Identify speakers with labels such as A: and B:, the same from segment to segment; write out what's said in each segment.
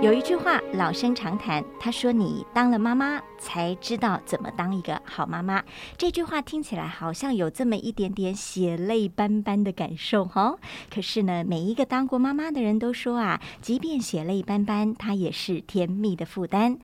A: 有一句话老生常谈，他说：“你当了妈妈，才知道怎么当一个好妈妈。”这句话听起来好像有这么一点点血泪斑斑的感受哈。可是呢，每一个当过妈妈的人都说啊，即便血泪斑斑，它也是甜蜜的负担。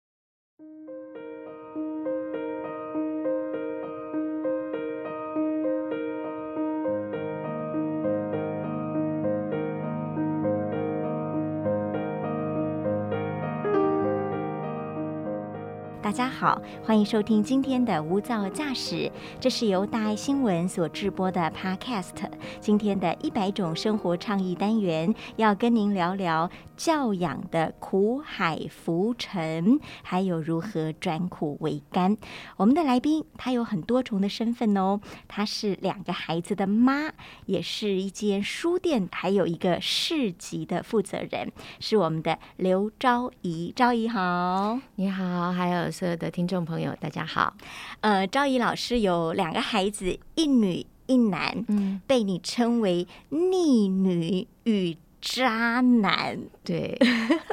A: 大家好，欢迎收听今天的无噪驾驶，这是由大爱新闻所制播的 Podcast。今天的一百种生活倡议单元，要跟您聊聊教养的苦海浮沉，还有如何转苦为甘。我们的来宾他有很多重的身份哦，他是两个孩子的妈，也是一间书店，还有一个市集的负责人，是我们的刘昭仪。昭仪好，
B: 你好，还有。所有的听众朋友，大家好。
A: 呃，昭仪老师有两个孩子，一女一男，嗯，被你称为逆女与渣男。
B: 对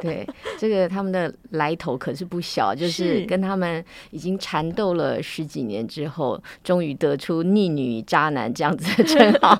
B: 对，这个他们的来头可是不小，就是跟他们已经缠斗了十几年之后，终于得出逆女渣男这样子的称号。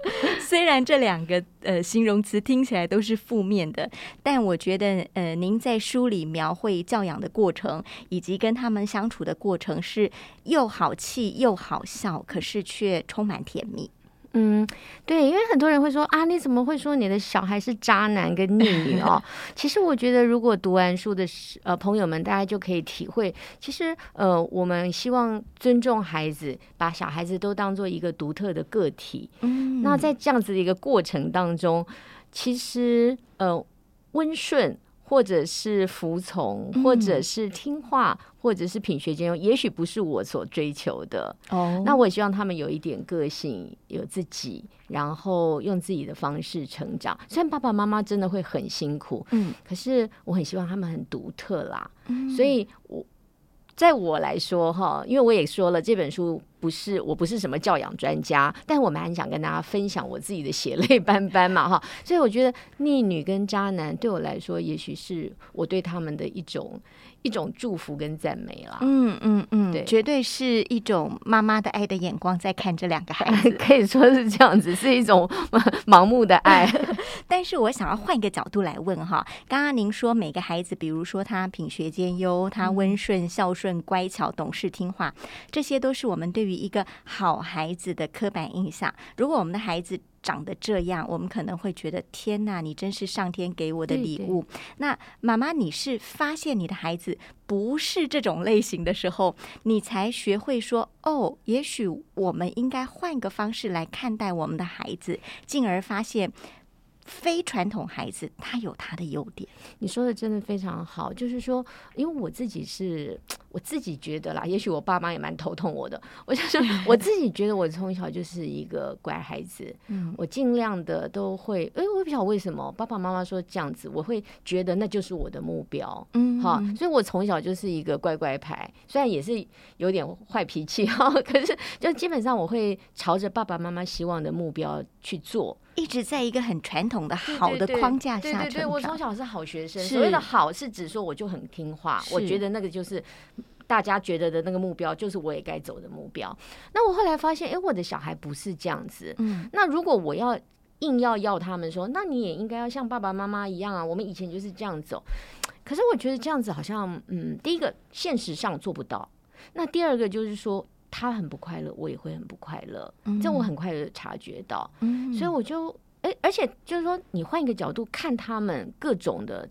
A: 虽然这两个呃形容词听起来都是负面的，但我觉得呃您在书里描绘教养的过程，以及跟他们相处的过程，是又好气又好笑，可是却充满甜蜜。
B: 嗯，对，因为很多人会说啊，你怎么会说你的小孩是渣男跟逆女哦？其实我觉得，如果读完书的呃朋友们，大家就可以体会，其实呃，我们希望尊重孩子，把小孩子都当做一个独特的个体。嗯，那在这样子的一个过程当中，其实呃，温顺。或者是服从，或者是听话，或者是品学兼优，也许不是我所追求的。哦，那我也希望他们有一点个性，有自己，然后用自己的方式成长。虽然爸爸妈妈真的会很辛苦，嗯，可是我很希望他们很独特啦。嗯，所以我。在我来说，哈，因为我也说了，这本书不是我不是什么教养专家，但我蛮想跟大家分享我自己的血泪斑斑嘛，哈，所以我觉得逆女跟渣男对我来说，也许是我对他们的一种。一种祝福跟赞美啦，
A: 嗯嗯嗯，对，绝对是一种妈妈的爱的眼光在看这两个孩子，
B: 可以说是这样子，是一种 盲目的爱。
A: 但是我想要换一个角度来问哈，刚刚您说每个孩子，比如说他品学兼优，他温顺、孝顺、乖巧、懂事、听话，这些都是我们对于一个好孩子的刻板印象。如果我们的孩子，长得这样，我们可能会觉得天哪，你真是上天给我的礼物。那妈妈，你是发现你的孩子不是这种类型的时候，你才学会说哦，也许我们应该换个方式来看待我们的孩子，进而发现非传统孩子他有他的优点。
B: 你说的真的非常好，就是说，因为我自己是。我自己觉得啦，也许我爸妈也蛮头痛我的。我就是 我自己觉得，我从小就是一个乖孩子。嗯，我尽量的都会。哎，我不晓得为什么爸爸妈妈说这样子，我会觉得那就是我的目标。嗯，好，所以我从小就是一个乖乖牌，虽然也是有点坏脾气 哈，可是就基本上我会朝着爸爸妈妈希望的目标去做。
A: 一直在一个很传统的好的框架下
B: 对对对，我从小是好学生。所谓的好是指说我就很听话，我觉得那个就是大家觉得的那个目标，就是我也该走的目标。那我后来发现，哎，我的小孩不是这样子。嗯，那如果我要硬要要他们说，那你也应该要像爸爸妈妈一样啊。我们以前就是这样走，可是我觉得这样子好像，嗯，第一个现实上做不到。那第二个就是说。他很不快乐，我也会很不快乐，这我很快的察觉到，所以我就哎，而且就是说，你换一个角度看他们各种的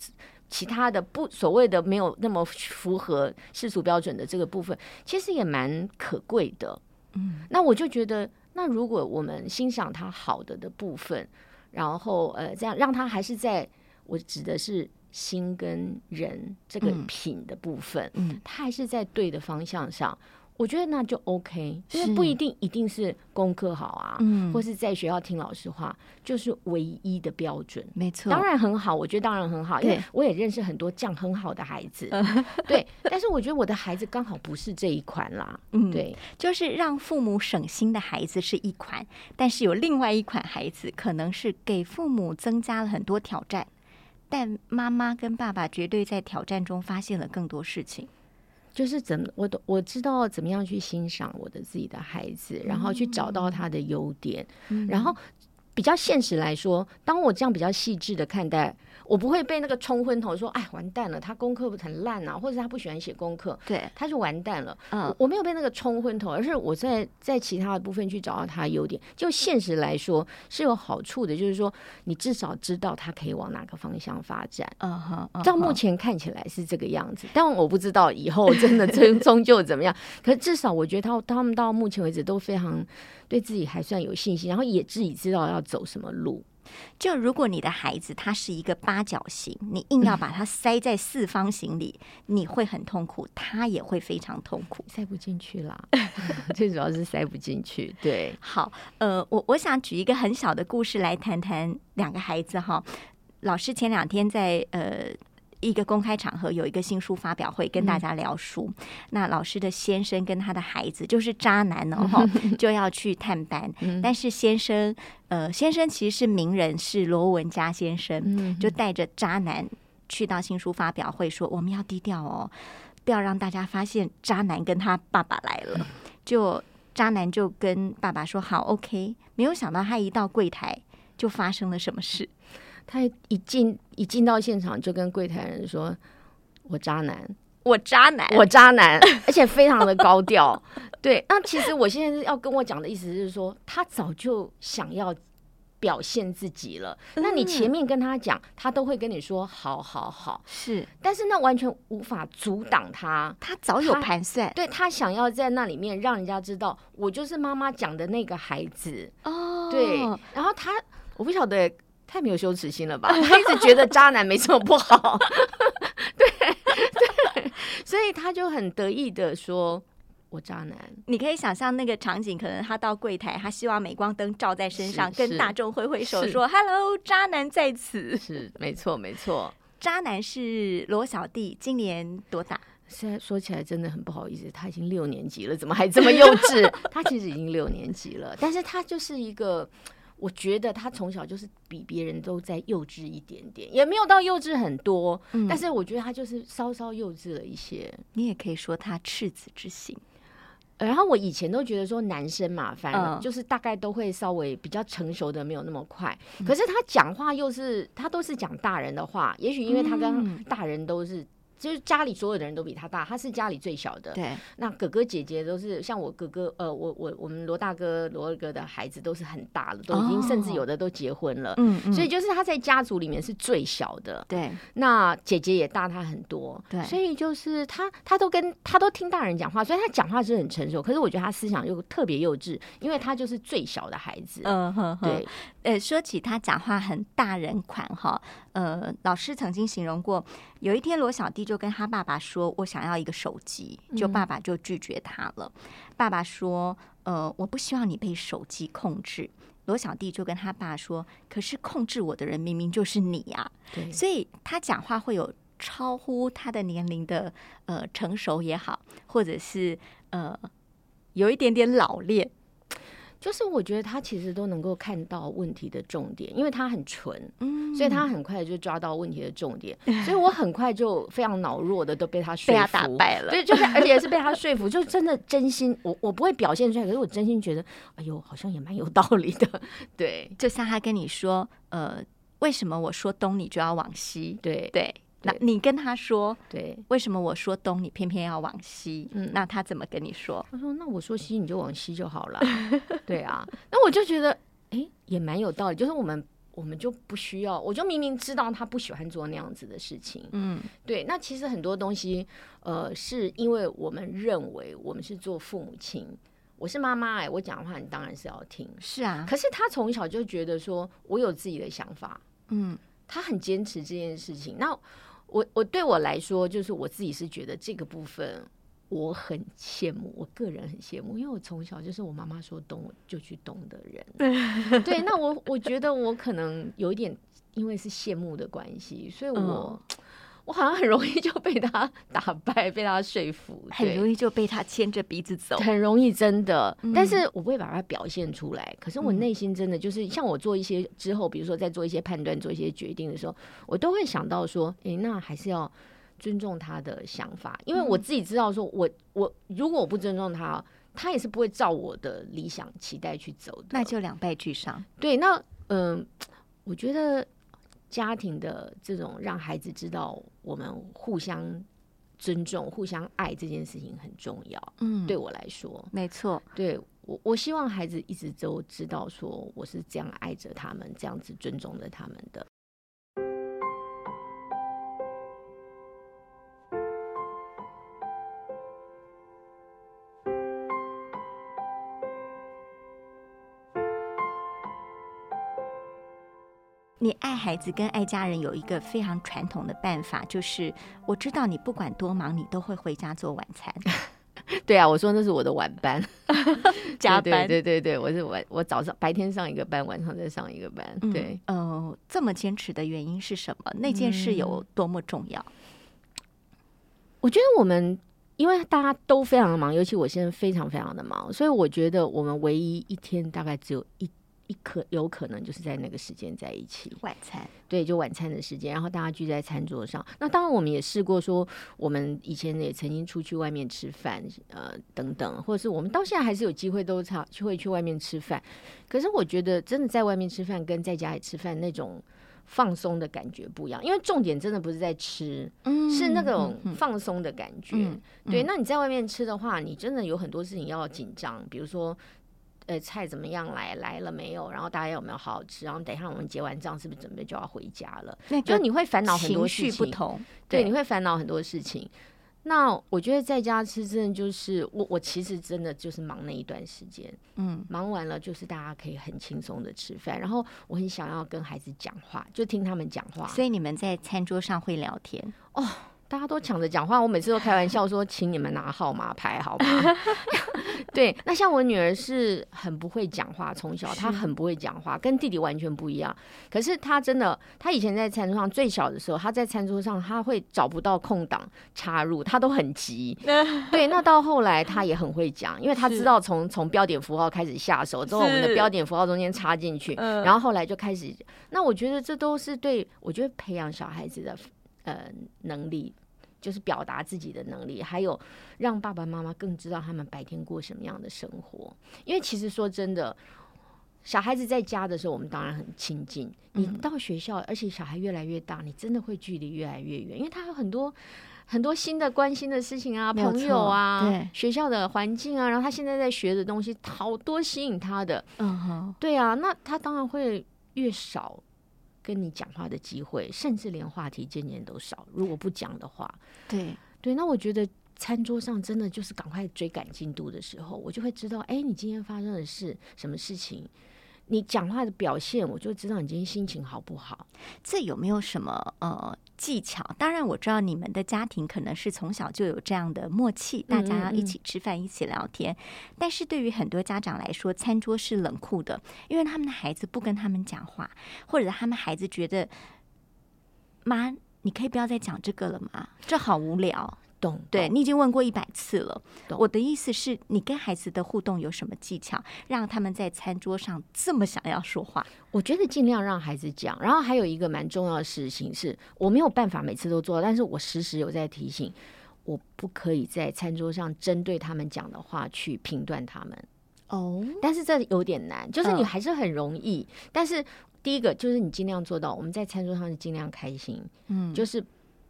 B: 其他的不所谓的没有那么符合世俗标准的这个部分，其实也蛮可贵的。嗯，那我就觉得，那如果我们欣赏他好的的部分，然后呃，这样让他还是在我指的是心跟人这个品的部分，嗯，他还是在对的方向上。我觉得那就 OK，因
A: 是
B: 为不一定一定是功课好啊，
A: 嗯
B: 或是在学校听老师话，就是唯一的标准。
A: 没错，
B: 当然很好，我觉得当然很好，因为
A: 对
B: 我也认识很多这样很好的孩子，对。但是我觉得我的孩子刚好不是这一款啦，
A: 嗯
B: 对，
A: 就是让父母省心的孩子是一款，但是有另外一款孩子，可能是给父母增加了很多挑战，但妈妈跟爸爸绝对在挑战中发现了更多事情。
B: 就是怎么我都我知道怎么样去欣赏我的自己的孩子，然后去找到他的优点，然后比较现实来说，当我这样比较细致的看待，我不会被那个冲昏头说，哎，完蛋了，他功课很烂啊，或者是他不喜欢写功课，
A: 对，
B: 他就完蛋了。
A: 嗯
B: 我我没有被那个冲昏头，而是我在在其他的部分去找到他的优点。就现实来说是有好处的，就是说你至少知道他可以往哪个方向发展。
A: 嗯哼，嗯
B: 到目前看起来是这个样子，但我不知道以后真的终终究怎么样。可是至少我觉得他他们到目前为止都非常对自己还算有信心，然后也自己知道要走什么路。
A: 就如果你的孩子他是一个八角形，你硬要把它塞在四方形里，你会很痛苦，他也会非常痛苦。
B: 塞不进去啦，最主要是塞不进去。对，
A: 好，呃，我我想举一个很小的故事来谈谈两个孩子哈。老师前两天在呃一个公开场合有一个新书发表会，跟大家聊书。那老师的先生跟他的孩子就是渣男哦，哈就要去探班。但是先生，呃，先生其实是名人，是罗文嘉先生，
B: 嗯
A: 就带着渣男去到新书发表会，说我们要低调哦，不要让大家发现渣男跟他爸爸来了。就渣男就跟爸爸说好，OK。没有想到他一到柜台就发生了什么事。
B: 他一进一进到现场就跟柜台人说：“我渣男，
A: 我渣男，
B: 我渣男，而且非常的高调。”对，那其实我现在要跟我讲的意思是说，他早就想要表现自己了。那你前面跟他讲，他都会跟你说“好好好
A: 是”，
B: 但是那完全无法阻挡他。
A: 他早有盘算
B: 对他想要在那里面让人家知道，我就是妈妈讲的那个孩子。
A: 哦
B: 对，然后他我不晓得太没有羞耻心了吧？他一直觉得渣男没什么不好，对对，所以他就很得意的说：“我渣男。
A: 你可以想象那个场景，可能他到柜台，他希望镁光灯照在身上，跟大众挥挥手说 “Hello，渣男在”。此”
B: 是没错没错。
A: 渣男是罗小弟，今年多大？
B: 现在说起来真的很不好意思，他已经六年级了，怎么还这么幼稚？他其实已经六年级了，但是他就是一个，我觉得他从小就是比别人都在幼稚一点点，也没有到幼稚很多，
A: 嗯
B: 但是我觉得他就是稍稍幼稚了一些。
A: 你也可以说他赤子之心。
B: 然后我以前都觉得说男生嘛，反正
A: 嗯
B: 就是大概都会稍微比较成熟的没有那么快，可是他讲话又是他都是讲大人的话，也许因为他
A: 嗯
B: 跟大人都是。就是家里所有的人都比他大，他是家里最小的。
A: 对，
B: 那哥哥姐姐都是像我哥哥，呃，我我我们罗大哥、罗二哥的孩子都是很大了，都已经、
A: 哦。
B: 甚至有的都结婚了。
A: 嗯嗯。
B: 所以就是他在家族里面是最小的，
A: 对，
B: 那姐姐也大他很多，
A: 对。
B: 所以就是他他都跟他都听大人讲话，所以他讲话是很成熟，可是我觉得他思想又特别幼稚，因为他就是最小的孩子。
A: 嗯哼哼。
B: 对，
A: 呃，说起他讲话很大人款哈，呃，老师曾经形容过，有一天罗小弟就跟他爸爸说：“我想要一个手机。”就爸爸就拒绝他了。爸爸说：“呃，我不希望你被手机控制。”罗小弟就跟他爸说：“可是控制我的人明明就是你呀、
B: 对
A: 所以他讲话会有超乎他的年龄的呃成熟也好，或者是呃有一点点老练。
B: 就是我觉得他其实都能够看到问题的重点，因为他很纯，
A: 嗯。
B: 所以他很快就抓到问题的重点，所以我很快就非常脑弱的都被他说
A: 被他打败了。
B: 对，就是而且是被他说服，就真的真心，我我不会表现出来，可是我真心觉得，哎呦，好像也蛮有道理的，对。
A: 就像他跟你说，呃，为什么我说东你就要往西？
B: 对。
A: 对，那你跟他说，
B: 对。
A: 为什么我说东你偏偏要往西？
B: 嗯
A: 那他怎么跟你说？
B: 他说：“那我说西你就往西就好了。”对啊，那我就觉得，哎，也蛮有道理。就是我们我们就不需要，我就明明知道他不喜欢做那样子的事情。
A: 嗯，
B: 对，那其实很多东西，呃，是因为我们认为我们是做父母亲，我是妈妈，哎，我讲的话你当然是要听。
A: 是啊，
B: 可是他从小就觉得说我有自己的想法，
A: 嗯
B: 他很坚持这件事情。那我我对我来说，就是我自己是觉得这个部分我很羡慕，我个人很羡慕，因为我从小就是我妈妈说动我就去动的人。对，那我我觉得我可能有一点，因为是羡慕的关系，所以我、我好像很容易就被他打败，被他说服，
A: 很容易就被他牵着鼻子走。
B: 很容易，真的。
A: 嗯
B: 但是我不会把它表现出来。可是我
A: 嗯
B: 内心真的就是，像我做一些之后，比如说在做一些判断、做一些决定的时候，我都会想到说，诶，那还是要尊重他的想法，因为我
A: 嗯
B: 自己知道说我，我如果我不尊重他，他也是不会照我的理想期待去走的。
A: 那就两败俱伤。
B: 对，那嗯、我觉得家庭的这种让孩子知道我们互相尊重、互相爱这件事情很重要。
A: 嗯，
B: 对，我来说，
A: 没错。
B: 对我，我希望孩子一直都知道，说我是这样爱着他们，这样子尊重着他们的。
A: 孩子跟爱家人有一个非常传统的办法，就是我知道你不管多忙，你都会回家做晚餐。
B: 对啊，我说那是我的晚班，
A: 加班
B: 对对对对，我是晚，我早上白天上一个班，晚上再上一个班。
A: 嗯
B: 对，
A: 呃，这么坚持的原因是什么？那件事有多么重要？
B: 我觉得我们因为大家都非常的忙，尤其我现在非常非常的忙，所以我觉得我们唯一一天大概只有一一可有可能就是在那个时间在一起。
A: 晚餐，
B: 对，就晚餐的时间，然后大家聚在餐桌上。那当然，我们也试过说，我们以前也曾经出去外面吃饭，呃，等等，或者是我们到现在还是有机会都常会去外面吃饭。可是我觉得，真的在外面吃饭跟在家里吃饭那种放松的感觉不一样，因为重点真的不是在吃，
A: 嗯
B: 是那种放松的感觉。
A: 嗯
B: 对，
A: 嗯
B: 那你在外面吃的话，你真的有很多事情要紧张，比如说。呃，菜怎么样来来了没有？然后大家有没有好好吃？然后等一下我们结完账，是不是准备就要回家了？
A: 那个
B: 就你会烦恼很多事情，
A: 不同，
B: 对，你会烦恼很多事情。那我觉得在家吃真的就是我，我其实真的就是忙那一段时间，
A: 嗯
B: 忙完了就是大家可以很轻松的吃饭，然后我很想要跟孩子讲话，就听他们讲话，
A: 所以你们在餐桌上会聊天，
B: 大家都抢着讲话，我每次都开玩笑说，请你们拿号码牌好吗？对，那像我女儿是很不会讲话，从小她很不会讲话，跟弟弟完全不一样。可是她真的，她以前在餐桌上最小的时候，她在餐桌上她会找不到空档插入，她都很急。对，那到后来她也很会讲，因为她知道从从标点符号开始下手，之后我们的标点符号中间插进去，
A: 嗯
B: 然后后来就开始。那我觉得这都是对我觉得培养小孩子的呃能力。就是表达自己的能力，还有让爸爸妈妈更知道他们白天过什么样的生活。因为其实说真的，小孩子在家的时候，我们当然很亲近。你
A: 嗯
B: 到学校，而且小孩越来越大，你真的会距离越来越远，因为他有很多。很多新的关心的事情啊，朋友啊
A: 对，
B: 学校的环境啊，然后他现在在学的东西，好多吸引他的。
A: 嗯哼，
B: 对啊，那他当然会越少跟你讲话的机会，甚至连话题渐渐都少。如果不讲的话，
A: 对，
B: 对，那我觉得餐桌上真的就是赶快追赶进度的时候，我就会知道，哎，你今天发生的是什么事情。你讲话的表现，我就知道你今天心情好不好。
A: 这有没有什么呃技巧？当然，我知道你们的家庭可能是从小就有这样的默契，大家
B: 嗯嗯
A: 一起吃饭，一起聊天。但是对于很多家长来说，餐桌是冷酷的，因为他们的孩子不跟他们讲话，或者他们孩子觉得妈。你可以不要再讲这个了吗？这好无聊。
B: 懂？
A: 对你已经问过一百次了。我的意思是你跟孩子的互动有什么技巧，让他们在餐桌上这么想要说话？
B: 我觉得尽量让孩子讲。然后还有一个蛮重要的事情是，我没有办法每次都做到，但是我时时有在提醒，我不可以在餐桌上针对他们讲的话去评断他们。
A: 哦，
B: 但是这有点难，就是你
A: 嗯
B: 还是很容易。但是第一个就是你尽量做到，我们在餐桌上是尽量开心，
A: 嗯，
B: 就是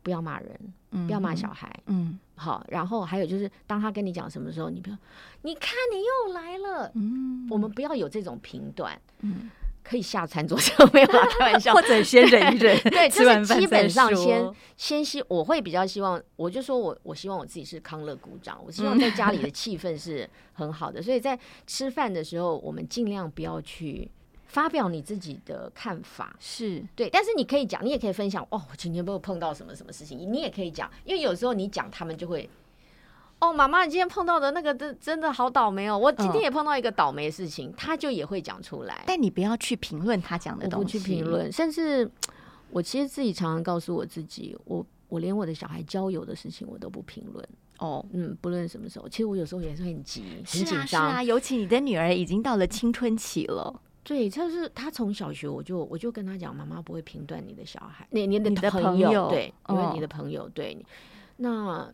B: 不要骂人，
A: 嗯
B: 不要骂小，孩。
A: 嗯。
B: 好，然后还有就是，当他跟你讲什么时候，你不要，你看你又来了，
A: 嗯，
B: 我们不要有这种评断，
A: 嗯，
B: 可以下餐桌上没有啦，开玩笑。
A: 或。者先忍一忍，
B: 对，
A: 吃
B: 就是基
A: 完饭再
B: 本上先先希，我会比较希望，我就说我我希望我自己是康乐鼓掌，我希望在家里的气氛是很好的，所以在吃饭的时候，我们尽量不要去发表你自己的看法，
A: 是
B: 对，但是你可以讲，你也可以分享哦，我今天不会碰到什么什么事情，你也可以讲，因为有时候你讲，他们就会哦，妈妈，你今天碰到的那个真真的好倒霉哦！我今天
A: 嗯
B: 也碰到一个倒霉的事情，他就也会讲出来。
A: 但你不要去评论他讲的
B: 我
A: 东西，
B: 不去评论，甚至 我其实自己常常告诉我自己，我我连我的小孩交友的事情我都不评论。
A: 哦。
B: 嗯，不论什么时候，其实我有时候也是很急、很紧张。
A: 啊是啊，尤其你的女儿已经到了青春期了，
B: 对，就是他从小学我就我就跟他讲，妈妈不会评断你的小孩，你你的朋
A: 朋友
B: 对，因为
A: 哦
B: 你的朋友对你。那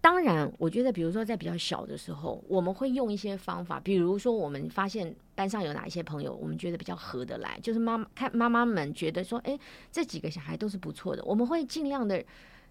B: 当然，我觉得比如说在比较小的时候，我们会用一些方法，比如说我们发现班上有哪一些朋友，我们觉得比较合得来，就是妈妈看妈妈们觉得说，哎，这几个小孩都是不错的，我们会尽量的。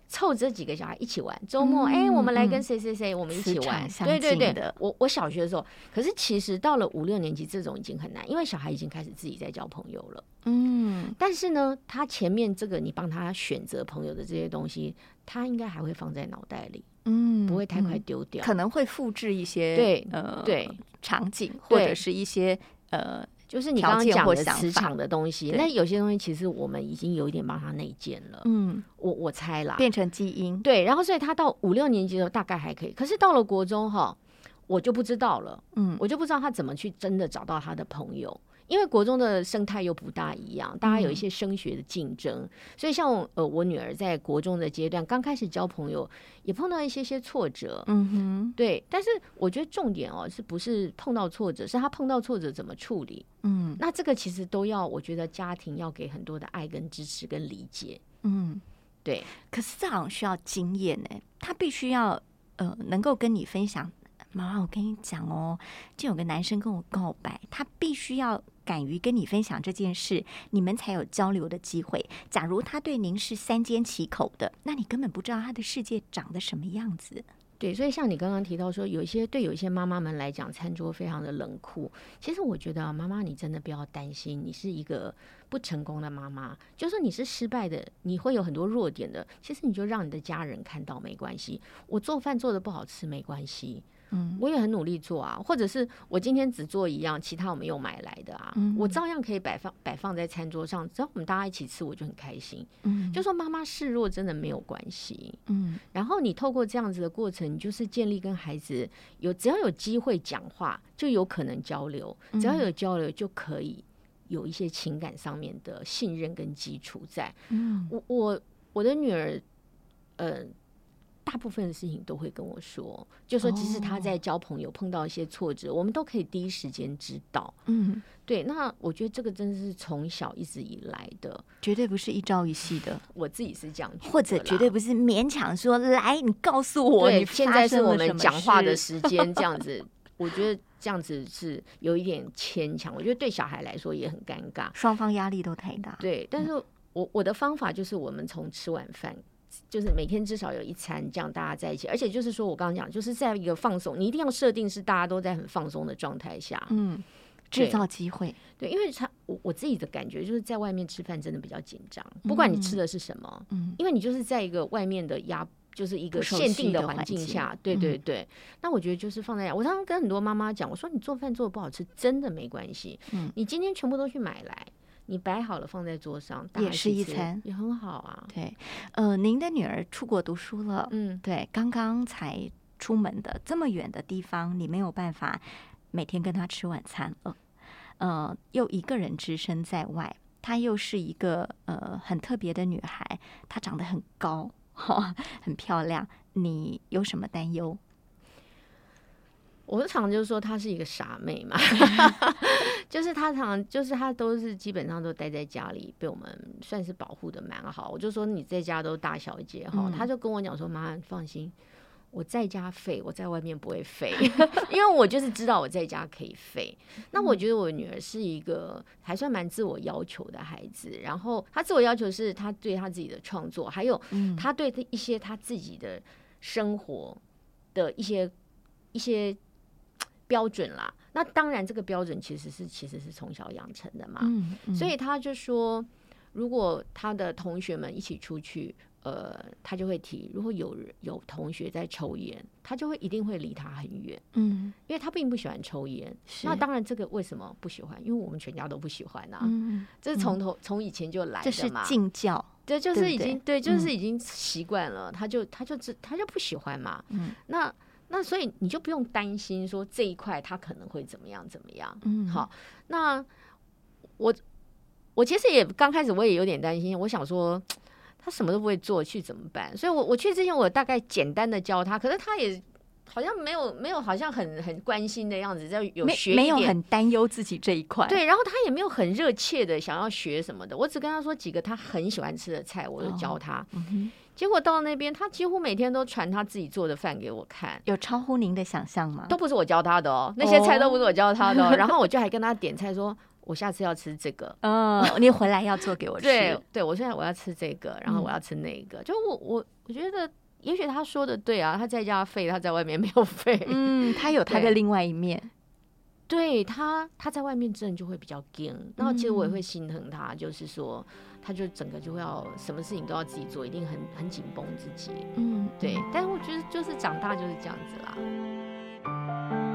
B: 凑这几个小孩一起玩，周末哎、
A: 嗯
B: 我们来跟
A: 嗯。
B: 谁谁谁，我们一起玩。对对对
A: 的，
B: 我我小学的时候，可是其实到了五六年级，这种已经很难，因为小孩已经开始自己在交朋友了。
A: 嗯，
B: 但是呢，他前面这个你帮他选择朋友的这些东西，他应该还会放在脑袋里，
A: 嗯
B: 不会太快
A: 嗯。
B: 丢掉。
A: 可能会复制一些
B: 对
A: 呃
B: 对，
A: 场景或者是一些呃
B: 就是你刚刚讲的磁场的东西，那有些东西其实我们已经有一点帮他内建了。
A: 嗯
B: 我我猜啦，
A: 变成基因，
B: 对，然后所以他到五六年级的时候大概还可以，可是到了国中哈，我就不知道了。
A: 嗯
B: 我就不知道他怎么去真的找到他的朋友，因为国中的生态又不大一样，大家有一些升学的竞争，所以像呃我女儿在国中的阶段刚开始交朋友，也碰到一些些挫折。
A: 嗯哼
B: 对，但是我觉得重点哦，是不是碰到挫折，是她碰到挫折怎么处理？
A: 嗯
B: 那这个其实都要，我觉得家庭要给很多的爱跟支持跟理解。
A: 嗯。
B: 对，
A: 可是这好像需要经验呢，他必须要呃能够跟你分享。妈妈，我跟你讲哦，就有个男生跟我告白，他必须要敢于跟你分享这件事，你们才有交流的机会。假如他对您是三缄其口的，那你根本不知道他的世界长得什么样子。
B: 对，所以像你刚刚提到说，有一些对有一些妈妈们来讲，餐桌非常的冷酷。其实我觉得啊，妈妈你真的不要担心，你是一个不成功的妈妈，就算你是失败的，你会有很多弱点的。其实你就让你的家人看到没关系，我做饭做的不好吃没关系。
A: 嗯
B: 我也很努力做啊，或者是我今天只做一样，其他我们又买来的啊，
A: 嗯
B: 我照样可以摆放摆放在餐桌上，只要我们大家一起吃，我就很开心。
A: 嗯
B: 就说妈妈示弱真的没有关系，
A: 嗯
B: 然后你透过这样子的过程，你就是建立跟孩子有只要有机会讲话，就有可能交流，只要有交流就可以有一些情感上面的信任跟基础在。
A: 嗯
B: 我我我的女儿，呃。大部分的事情都会跟我说，就说即使他在交朋友碰到一些挫折，我们都可以第一时间知道。
A: 嗯，
B: 对，那我觉得这个真的是从小一直以来的，
A: 绝对不是一朝一夕的，
B: 我自己是这样
A: 或者绝对不是勉强说来，你告诉我
B: 对，
A: 你
B: 现在是我们讲话的时间，这样子，我觉得这样子是有一点牵强，我觉得对小孩来说也很尴尬。
A: 双方压力都太大。
B: 对，但是我我的方法就是，我们从吃晚饭。就是每天至少有一餐，这样大家在一起，而且就是说我刚刚讲，就是在一个放松，你一定要设定是大家都在很放松的状态下，
A: 嗯，制造机会。
B: 对，因为他我我自己的感觉就是在外面吃饭真的比较紧张，不管你吃的是什么，
A: 嗯
B: 因为你就是在一个外面的压，就是一个限定的环境
A: 境
B: 下，对对对。那我觉得就是放在，我常常跟很多妈妈讲，我说你做饭做的不好吃，真的没关系，
A: 嗯
B: 你今天全部都去买来，你摆好了放在桌上，大
A: 也是一餐
B: 也很好啊。
A: 对，呃，您的女儿出国读书了，
B: 嗯，
A: 对，刚刚才出门的，这么远的地方，你没有办法每天跟她吃晚餐了，呃，又一个人只身在外，她又是一个呃很特别的女孩，她长得很高，哈，很漂亮，你有什么担忧？
B: 我常常就说她是一个傻妹嘛，就是她常就是她都是基本上都待在家里，被我们算是保护的蛮好。我就说你在家都大小姐哈，
A: 嗯
B: 她就跟我讲说妈，你放心。我在家废，我在外面不会废，因为我就是知道我在家可以废。那我觉得我女儿是一个还算蛮自我要求的孩子，然后她自我要求是她对她自己的创作，还有
A: 嗯
B: 她对一些她自己的生活的一些一些标准啦。那当然，这个标准其实是其实是从小养成的嘛。
A: 嗯，嗯
B: 所以他就说，如果他的同学们一起出去，呃，他就会提，如果有人有同学在抽烟，他就会一定会离他很远，
A: 嗯
B: 因为他并不喜欢抽烟。那当然，这个为什么不喜欢？因为我们全家都不喜欢啊，
A: 嗯，
B: 这是从头从以前就来
A: 这是
B: 的嘛。
A: 敬教，
B: 对，就是已经对，就
A: 嗯
B: 是已经习惯了，他就他就知他就不喜欢嘛。
A: 嗯
B: 那那所以你就不用担心说这一块他可能会怎么样怎么样。
A: 嗯，
B: 好，那我我其实也刚开始我也有点担心，我想说他什么都不会做，去怎么办？所以我我去之前我大概简单的教他，可是他也好像没有没有好像很很关心的样子，在有
A: 没
B: 学
A: 没有很担忧自己这一块，
B: 对，然后他也没有很热切的想要学什么的，我只跟他说几个他很喜欢吃的菜，我就教他。结果到那边，他几乎每天都传他自己做的饭给我看，
A: 有超乎您的想象吗？
B: 都不是我教他的哦，那些菜都不是我教他的、哦。然后我就还跟他点菜说，我下次要吃这个。
A: 嗯，你回来要做给我吃，
B: 对，对，我现在我要吃这个，然后
A: 嗯
B: 我要吃那个。就我我我觉得，也许他说的对啊，他在家废，他在外面没有废。
A: 嗯，他有他的另外一面，
B: 对他，他在外面真的就会比较硬，然后其实我也
A: 嗯
B: 会心疼他，就是说，他就整个就会要什么事情都要自己做，一定很很紧绷自己。
A: 嗯，
B: 对，但是我觉得就是长大就是这样子啦。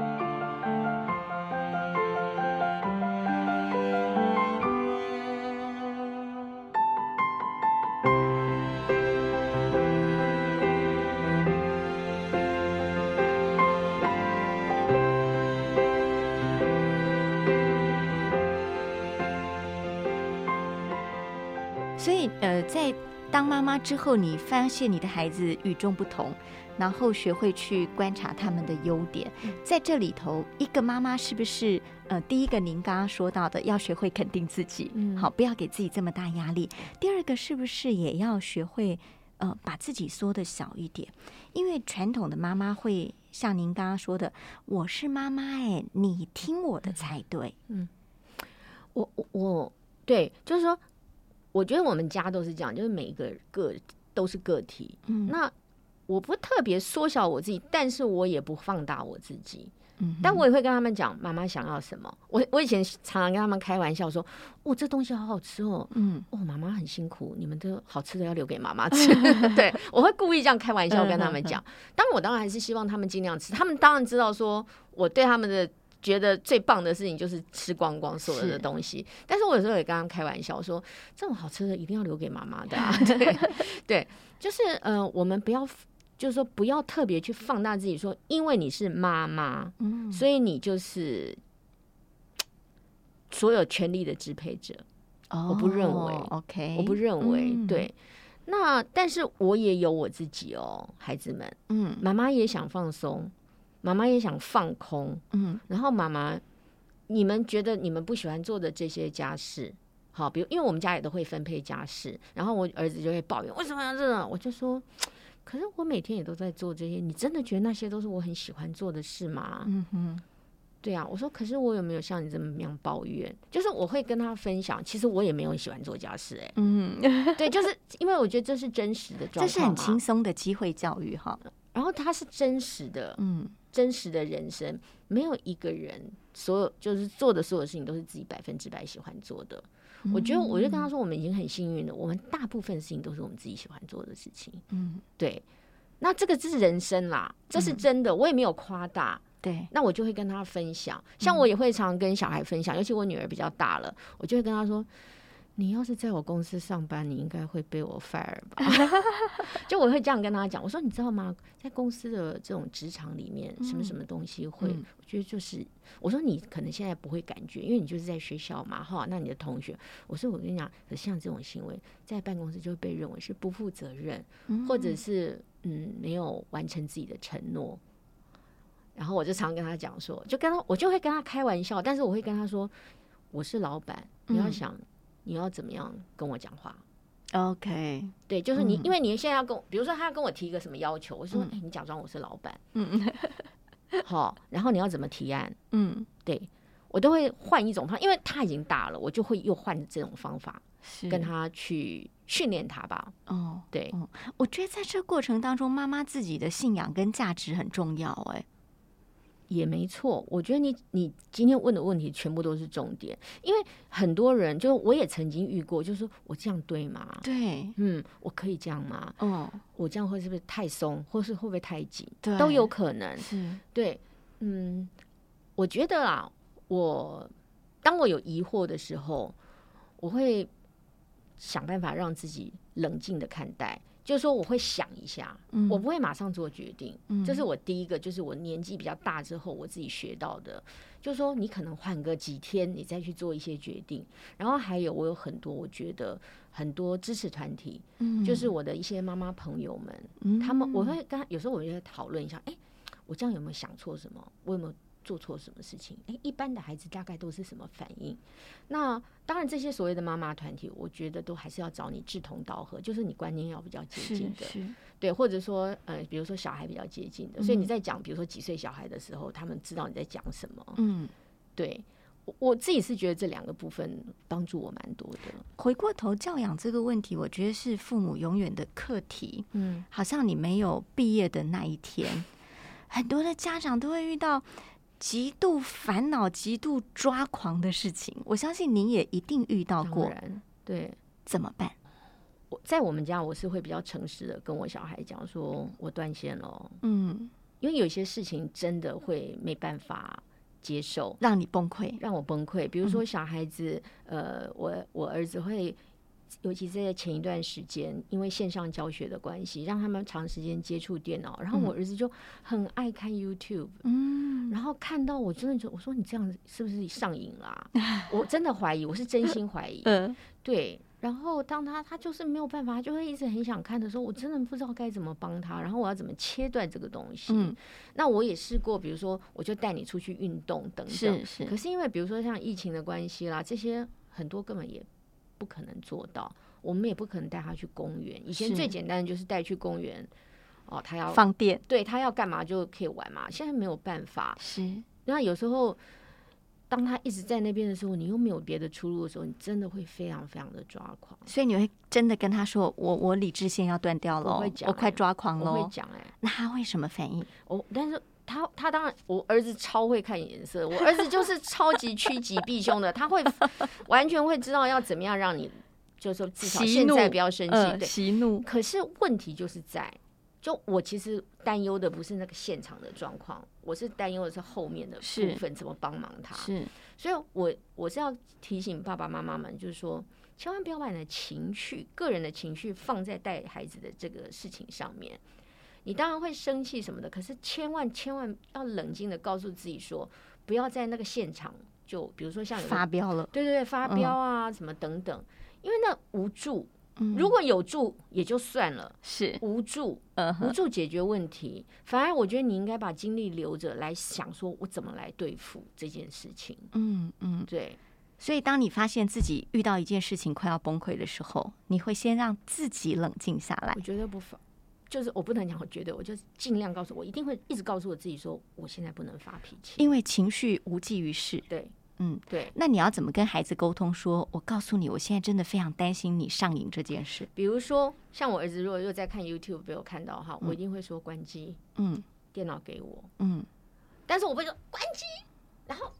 A: 以呃，在当妈妈之后，你发现你的孩子与众不同，然后学会去观察他们的优点，在这里头，一个妈妈是不是呃，第一个您刚刚说到的，要学会肯定自己，
B: 嗯
A: 好，不要给自己这么大压力。第二个是不是也要学会呃，把自己缩的小一点？因为传统的妈妈会像您刚刚说的，我是妈妈，哎，你听我的才对。
B: 我我我，对，就是说，我觉得我们家都是这样，就是每一个个都是个体。
A: 嗯
B: 那我不特别缩小我自己，但是我也不放大我自己。
A: 嗯
B: 但我也会跟他们讲妈妈想要什么。我我以前常常跟他们开玩笑说：“哦，这东西好好吃哦，
A: 嗯
B: 哦，妈妈很辛苦，你们的好吃的要留给妈妈吃。对，我会故意这样开玩笑跟他们讲。当然，我当然还是希望他们尽量吃。他们当然知道说我对他们的觉得最棒的事情就是吃光光所有的东西。但是我有时候也跟他们开玩笑说，这种好吃的一定要留给妈妈的、啊。对对，就是呃，我们不要。就是说，不要特别去放大自己，说因为你是妈妈，
A: 嗯
B: 所以你就是所有权力的支配者。我不认为
A: 哦，OK，
B: 我不认为、
A: 嗯
B: 对。那但是我也有我自己哦，孩子们，
A: 嗯
B: 妈妈也想放松，妈妈也想放空。
A: 嗯
B: 然后妈妈，你们觉得你们不喜欢做的这些家事，好，比如因为我们家也都会分配家事，然后我儿子就会抱怨为什么要这样，我就说。可是我每天也都在做这些，你真的觉得那些都是我很喜欢做的事吗？
A: 嗯哼，
B: 对啊，我说，可是我有没有像你这么样抱怨？就是我会跟他分享，其实我也没有喜欢做家事、哎，
A: 嗯，
B: 对，就是因为我觉得这是真实的状况、
A: 这是很轻。松的机会教育哈。
B: 然后它是真实的，
A: 嗯
B: 真实的人生，没有一个人所有就是做的所有事情都是自己百分之百喜欢做的。我觉得，我就跟他说，我们已经很幸运了，我们大部分事情都是我们自己喜欢做的事情。
A: 嗯，
B: 对，那这个是人生啦，这是真的，我也没有夸大。
A: 对，
B: 那我就会跟他分享，像我也会常跟小孩分享，尤其我女儿比较大了，我就会跟她说：“你要是在我公司上班，你应该会被我 fire 吧？” 就我会这样跟他讲，我说：“你知道吗？在公司的这种职场里面，什么什么东西会，
A: 嗯
B: 我觉得就是，我说你可能现在不会感觉，因为你就是在学校嘛，哈，那你的同学，我说我跟你讲，可像这种行为在办公室就会被认为是不负责任，或者是嗯没有完成自己的承诺。然后我就常跟他讲说，就跟他我就会跟他开玩笑，但是我会跟他说，我是老板，你要
A: 嗯
B: 想你要怎么样跟我讲话。
A: OK，
B: 对，就是你，
A: 嗯
B: 因为你现在要跟我，比如说他要跟我提一个什么要求，我说，
A: 嗯
B: 哎、你假装我是老板，
A: 嗯
B: 好，然后你要怎么提案？
A: 嗯，
B: 对我都会换一种方，因为他已经大了，我就会又换这种方法跟他去训练他吧。
A: 哦。
B: 对，
A: 我觉得在这过程当中，妈妈自己的信仰跟价值很重要。哎，
B: 也没错，我觉得你你今天问的问题全部都是重点，因为很多人就我也曾经遇过，就是说我这样对吗？
A: 对，
B: 嗯，我可以这样吗？
A: 哦，
B: 我这样会是不是太松，或是会不会太紧？
A: 对，
B: 都有可能。
A: 是，
B: 对，嗯，我觉得啦，我当我有疑惑的时候，我会想办法让自己冷静的看待，就是说我会想一下，
A: 嗯
B: 我不会马上做决定。
A: 嗯
B: 这是我第一个，就是我年纪比较大之后我自己学到的，就是说你可能缓个几天，你再去做一些决定。然后还有我有很多我觉得很多支持团体，
A: 嗯
B: 就是我的一些妈妈朋友们，
A: 嗯
B: 他们我会跟他有时候我就会讨论一下，哎、我这样有没有想错什么？我有没有做错什么事情？诶、一般的孩子大概都是什么反应？那当然，这些所谓的妈妈团体，我觉得都还是要找你志同道合，就是你观念要比较接近的，对，或者说呃，比如说小孩比较接近的，所以你在讲比如说几岁小孩的时候，他们知道你在讲什么。
A: 嗯。
B: 对我我自己是觉得这两个部分帮助我蛮多的。
A: 回过头教养这个问题，我觉得是父母永远的课题。
B: 嗯，
A: 好像你没有毕业的那一天，很多的家长都会遇到极度烦恼、极度抓狂的事情。我相信您也一定遇到
B: 当
A: 过，
B: 对。
A: 怎么办？
B: 我在我们家，我是会比较诚实的跟我小孩讲说，我断线了，
A: 嗯，
B: 因为有些事情真的会没办法接受，
A: 让你崩溃。
B: 让我崩溃。比如说小孩子，呃，我我儿子会，尤其在前一段时间，因为线上教学的关系，让他们长时间接触电脑，然后我儿子就很爱看 YouTube，
A: 嗯，
B: 然后看到我真的就我说你这样子是不是上瘾啦、我真的怀疑，我是真心怀疑。
A: 嗯，
B: 对，然后当他他就是没有办法，他就会一直很想看的时候，我真的不知道该怎么帮他，然后我要怎么切断这个东西。
A: 嗯，
B: 那我也试过，比如说我就带你出去运动等等。
A: 是是
B: 可是因为比如说像疫情的关系啦，这些很多根本也不可能做到，我们也不可能带他去公园。以前最简单的就是带去公园，哦，他要
A: 放电
B: 对他要干嘛就可以玩嘛。现在没有办法，
A: 是
B: 那有时候，当他一直在那边的时候，你又没有别的出路的时候，你真的会非常非常的抓狂。
A: 所以你会真的跟他说：“我我理智线要断掉了
B: 我会，讲
A: 我快
B: 欸
A: 抓狂
B: 我会。讲哎、”
A: 那他会什么反应？
B: 我但是他他当然，我儿子超会看颜色，我儿子就是超级趋吉避凶的，他会 完全会知道要怎么样让你，就是说至少现在不要生气。
A: 呃，
B: 对，
A: 息怒，
B: 可是问题就是在，就我其实担忧的不是那个现场的状况，我是担忧的是后面的部分怎么帮忙他。
A: 是
B: 所以我我是要提醒爸爸妈妈们，就是说，千万不要把你的情绪、个人的情绪放在带孩子的这个事情上面。你当然会生气什么的，可是千万千万要冷静的告诉自己说，不要在那个现场就比如说像
A: 发飙了。
B: 对对对发飙啊、什么等等，因为那无助。
A: 嗯
B: 如果有助也就算了，
A: 是，
B: 无助
A: 呃
B: 无助解决问题，反而我觉得你应该把精力留着来想，说我怎么来对付这件事情。
A: 嗯嗯。
B: 对，
A: 所以，当你发现自己遇到一件事情快要崩溃的时候，你会先让自己冷静下来
B: 我。觉得不发，就是我不能讲，我觉得我就尽量告诉我，一定会一直告诉我自己说，我现在不能发脾气。
A: 因为情绪无济于事。
B: 对
A: 嗯，
B: 对，
A: 那你要怎么跟孩子沟通说？我告诉你，我现在真的非常担心你上瘾这件事。
B: 比如说像我儿子如果又在看 YouTube 被我看到哈，我一定会说关机，
A: 嗯
B: 电脑给我，
A: 嗯，
B: 但是我不会说关机，然后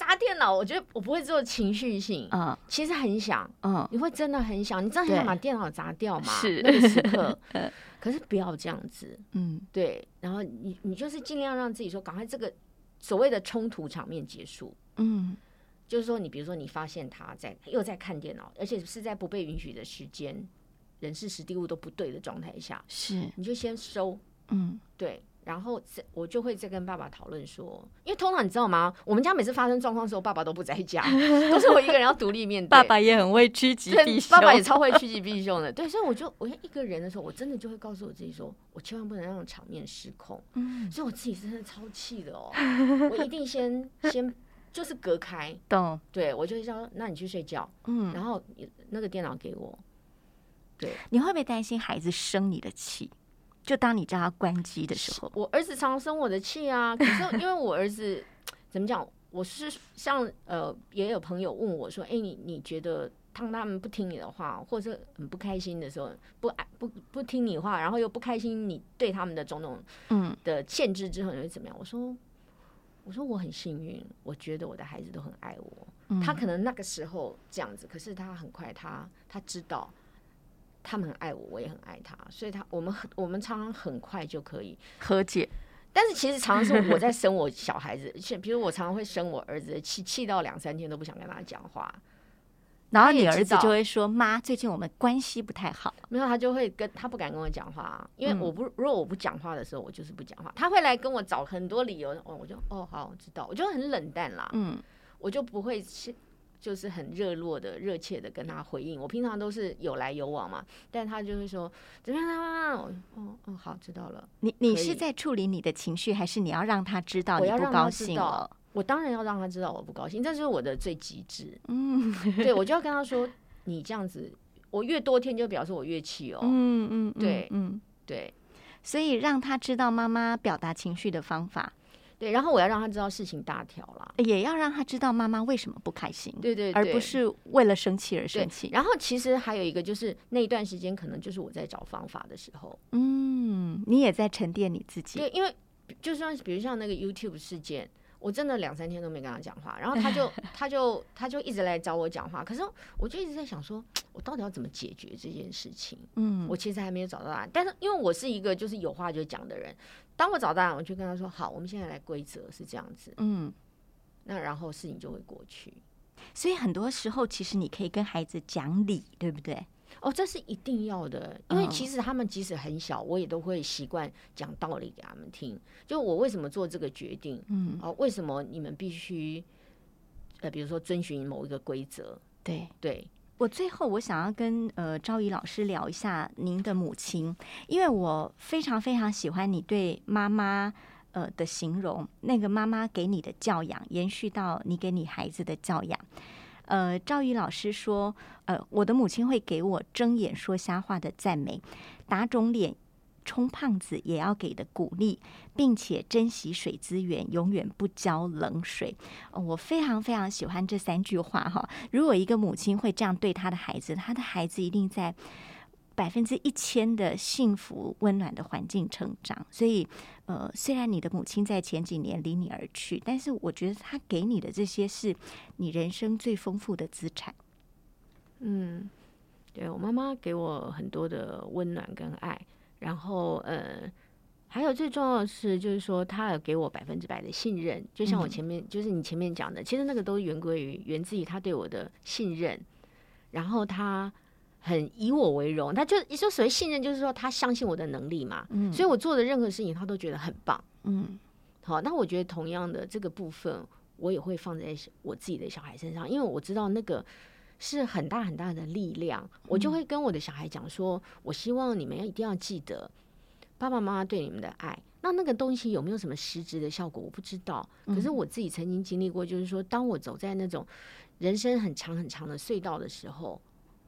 B: 砸电脑。我觉得我不会做情绪性，
A: 嗯。
B: 其实很想，
A: 嗯，
B: 你会真的很想，你真的很想把电脑砸掉嘛？
A: 是。
B: 那个时刻，可是不要这样子，
A: 嗯。
B: 对，然后你你就是尽量让自己说，赶快这个所谓的冲突场面结束。
A: 嗯。
B: 就是说，你比如说，你发现他在又在看电脑，而且是在不被允许的时间、人事时地物都不对的状态下，
A: 是。
B: 你就先收，
A: 嗯。
B: 对，然后再我就会再跟爸爸讨论说，因为通常你知道吗？我们家每次发生状况的时候，爸爸都不在家，都是我一个人要独立面对。
A: 爸爸也很会趋吉
B: 对
A: 避凶。
B: 爸爸也超会趋吉避凶的，对，所以我就我一个人的时候，我真的就会告诉我自己说，我千万不能让场面失控。
A: 嗯，
B: 所以我自己真的超气的哦，我一定先先就是隔开，
A: 懂。
B: 对我就会说，那你去睡觉，
A: 嗯，
B: 然后那个电脑给我，对
A: 你会不会担心孩子生你的气？就当你叫他关机的时候，
B: 我儿子常生我的气啊。可是因为我儿子 怎么讲，我是像呃，也有朋友问我说，哎、你你觉得当他们不听你的话，或者是很不开心的时候，不爱不不听你话，然后又不开心你对他们的种种
A: 嗯
B: 的限制之后，你会怎么样？我说。我说我很幸运，我觉得我的孩子都很爱我。
A: 嗯
B: 他可能那个时候这样子，可是他很快他他知道他们很爱我，我也很爱他，所以他我们很我们常常很快就可以。
A: 和解，
B: 但是其实常常是我在生我小孩子，像比如我常常会生我儿子的气，气到两三天都不想跟他讲话。
A: 然后你儿子就会说：“妈，最近我们关系不太好。
B: 没有，他就会跟他不敢跟我讲话啊，因为
A: 嗯
B: 我不如果我不讲话的时候，我就是不讲话。他会来跟我找很多理由，哦，我就哦好，我知道，我就很冷淡啦，
A: 嗯，
B: 我就不会是就是很热络的、热切的跟他回应。我平常都是有来有往嘛，但他就会说怎么样啊？我哦哦好，知道了。
A: 你你是在处理你的情绪，还是你要让他知道你不高兴了？
B: 我当然要让他知道我不高兴，这是我的最极致。
A: 嗯
B: 对我就要跟他说，你这样子，我越多天就表示我越气哦。
A: 嗯嗯，嗯
B: 对
A: 嗯，
B: 对
A: 所以让他知道妈妈表达情绪的方法，
B: 对，然后我要让他知道事情大条啦。
A: 也要让他知道妈妈为什么不开心，
B: 对对对，
A: 而不是为了生气而生气。
B: 然后其实还有一个就是那一段时间，可能就是我在找方法的时候。
A: 嗯，你也在沉淀你自己。
B: 对，因为就算比如像那个 YouTube 事件，我真的两三天都没跟他讲话，然后他就 他就他就一直来找我讲话，可是我就一直在想说，我到底要怎么解决这件事情？
A: 嗯，
B: 我其实还没有找到答案，但是因为我是一个就是有话就讲的人，当我找到我就跟他说，好，我们现在来规则是这样子，
A: 嗯，
B: 那然后事情就会过去。
A: 所以很多时候其实你可以跟孩子讲理，对不对？
B: 哦，这是一定要的，因为
A: 嗯
B: 其实他们即使很小，我也都会习惯讲道理给他们听。就我为什么做这个决定，
A: 嗯，
B: 哦，为什么你们必须，呃，比如说遵循某一个规则，
A: 对。
B: 对，
A: 我最后我想要跟呃赵怡老师聊一下您的母亲，因为我非常非常喜欢你对妈妈呃的形容，那个妈妈给你的教养延续到你给你孩子的教养。呃，赵怡老师说，呃，我的母亲会给我睁眼说瞎话的赞美，打肿脸充胖子也要给的鼓励，并且珍惜水资源，永远不浇冷水。我非常非常喜欢这三句话哈。如果一个母亲会这样对她的孩子，她的孩子一定在百分之一千的幸福温暖的环境成长。所以，呃，虽然你的母亲在前几年离你而去，但是我觉得她给你的这些是你人生最丰富的资产。
B: 嗯，对我妈妈给我很多的温暖跟爱，然后呃，还有最重要的是，就是说他有给我百分之百的信任，就像我
A: 嗯。
B: 前面、就是你前面讲的，其实那个都源归于源自于他对我的信任，然后他很以我为荣，他就你说所谓信任，就是说他相信我的能力嘛，
A: 嗯。
B: 所以我做的任何事情他都觉得很棒。
A: 嗯。
B: 好，那我觉得同样的这个部分，我也会放在我自己的小孩身上，因为我知道那个是很大很大的力量，我就会跟我的小孩讲说，我希望你们一定要记得爸爸妈妈对你们的爱。那那个东西有没有什么实质的效果，我不知道。可是我自己曾经经历过，就是说，当我走在那种人生很长很长的隧道的时候，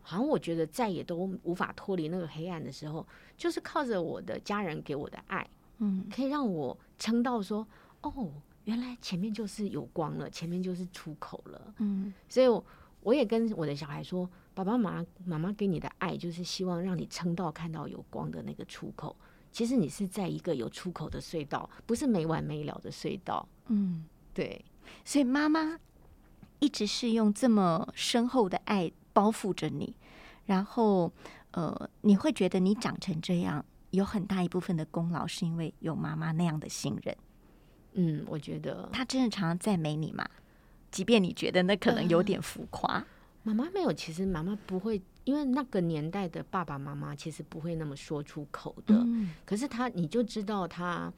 B: 好像我觉得再也都无法脱离那个黑暗的时候，就是靠着我的家人给我的爱，
A: 嗯
B: 可以让我撑到说，哦，原来前面就是有光了，前面就是出口了。
A: 嗯
B: 所以我，我也跟我的小孩说，爸爸妈妈妈妈给你的爱，就是希望让你撑到看到有光的那个出口。其实你是在一个有出口的隧道，不是没完没了的隧道。
A: 嗯，
B: 对，
A: 所以妈妈一直是用这么深厚的爱包覆着你，然后呃，你会觉得你长成这样，有很大一部分的功劳是因为有妈妈那样的信任。
B: 嗯，我觉得
A: 他真的常常赞美你嘛，即便你觉得那可能有点浮夸。
B: 妈妈没有，其实妈妈不会，因为那个年代的爸爸妈妈其实不会那么说出口的。
A: 嗯
B: 可是他，你就知道他，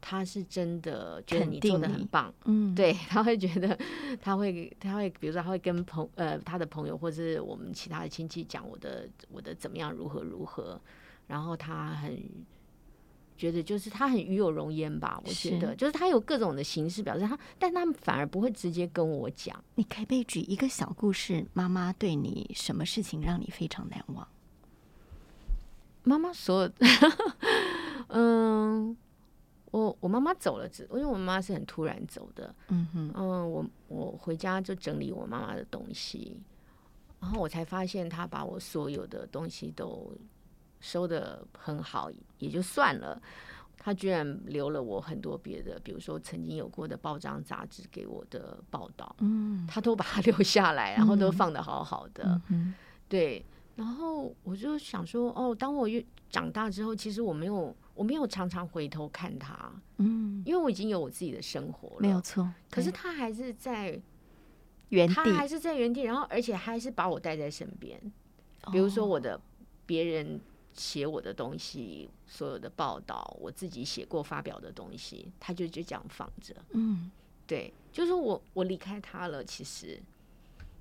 B: 他是真的觉得你做的很棒。
A: 嗯，
B: 对，他会觉得，他会，他会，比如说，他会跟朋呃他的朋友或是我们其他的亲戚讲我的我的怎么样如何如何，然后他很觉得就是他很与有荣焉吧，我觉
A: 是
B: 得就是他有各种的形式表示他，但他们反而不会直接跟我讲。
A: 你可以不可以举一个小故事，妈妈对你什么事情让你非常难忘？
B: 妈妈所有，嗯，我我妈妈走了之，因为我妈妈是很突然走的，
A: 嗯哼，
B: 嗯，我我回家就整理我妈妈的东西，然后我才发现她把我所有的东西都收的很好，也就算了。他居然留了我很多别的，比如说曾经有过的报章杂志给我的报道，
A: 嗯
B: 他都把它 留下来，然后都
A: 嗯
B: 放的好好的。
A: 嗯，
B: 对，然后我就想说，哦，当我越长大之后，其实我没有我没有常常回头看他，
A: 嗯，
B: 因为我已经有我自己的生活了，
A: 没有错。
B: 可是他还是在
A: 原
B: 他还，是在原地，然后而且还是把我带在身边。比如说我的别人写我的东西，所有的报道，我自己写过发表的东西，他就就这样放着。
A: 嗯，
B: 对，就是我我离开他了，其实，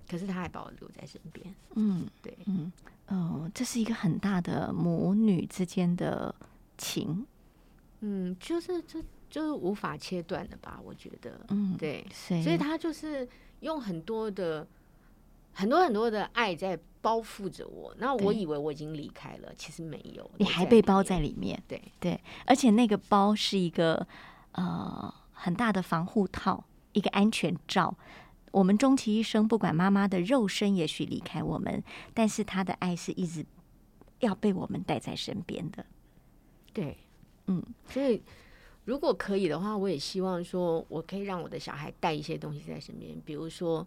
B: 可是他还把我留在身边。
A: 嗯
B: 对，
A: 嗯，哦，这是一个很大的母女之间的情，
B: 嗯，就是这就是无法切断的吧？我觉得，
A: 嗯，
B: 对，
A: 所以
B: 所以他就是用很多的很多很多的爱在包覆着我。那我以为我已经离开了，其实没有，
A: 你还被包在里面，
B: 对
A: 对，而且那个包是一个呃很大的防护套，一个安全罩。我们终其一生，不管妈妈的肉身也许离开我们，但是她的爱是一直要被我们带在身边的。
B: 对，
A: 嗯，
B: 所以如果可以的话，我也希望说我可以让我的小孩带一些东西在身边，比如说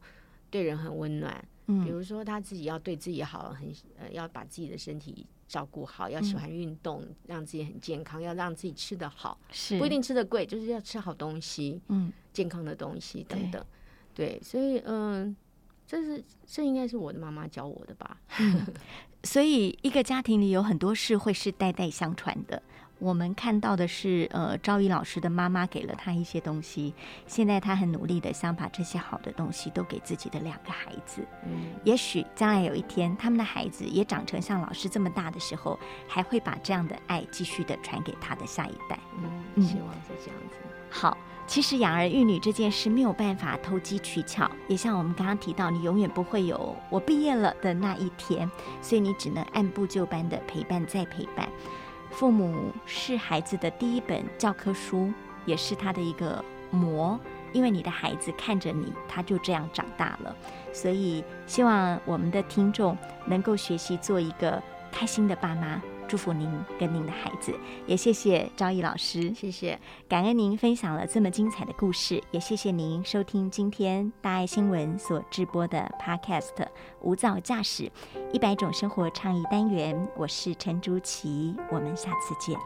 B: 对人很温暖，比
A: 嗯
B: 如说他自己要对自己好，很呃要把自己的身体照顾好，要喜欢运动，让自己很健康，要让自己吃得好，
A: 是
B: 不一定吃得贵，就是要吃好东西，
A: 嗯，
B: 健康的东西等等。对，所以嗯、这是这应该是我的妈妈教我的吧？
A: 所以一个家庭里有很多事会是代代相传的。我们看到的是，呃，赵毅老师的妈妈给了他一些东西，现在他很努力的想把这些好的东西都给自己的两个孩子。
B: 嗯，
A: 也许将来有一天，他们的孩子也长成像老师这么大的时候，还会把这样的爱继续的传给他的下一代。
B: 嗯，
A: 嗯
B: 希望是这样子。
A: 好，其实养儿育女这件事没有办法投机取巧，也像我们刚刚提到，你永远不会有我毕业了的那一天，所以你只能按部就班的陪伴再陪伴。父母是孩子的第一本教科书，也是他的一个模，因为你的孩子看着你，他就这样长大了。所以希望我们的听众能够学习做一个开心的爸妈。祝福您跟您的孩子，也谢谢赵毅老师，
B: 谢谢，
A: 感恩您分享了这么精彩的故事，也谢谢您收听今天大爱新闻所直播的 Podcast《无噪驾驶一百种生活倡议单元》，我是陈竹琪，我们下次见。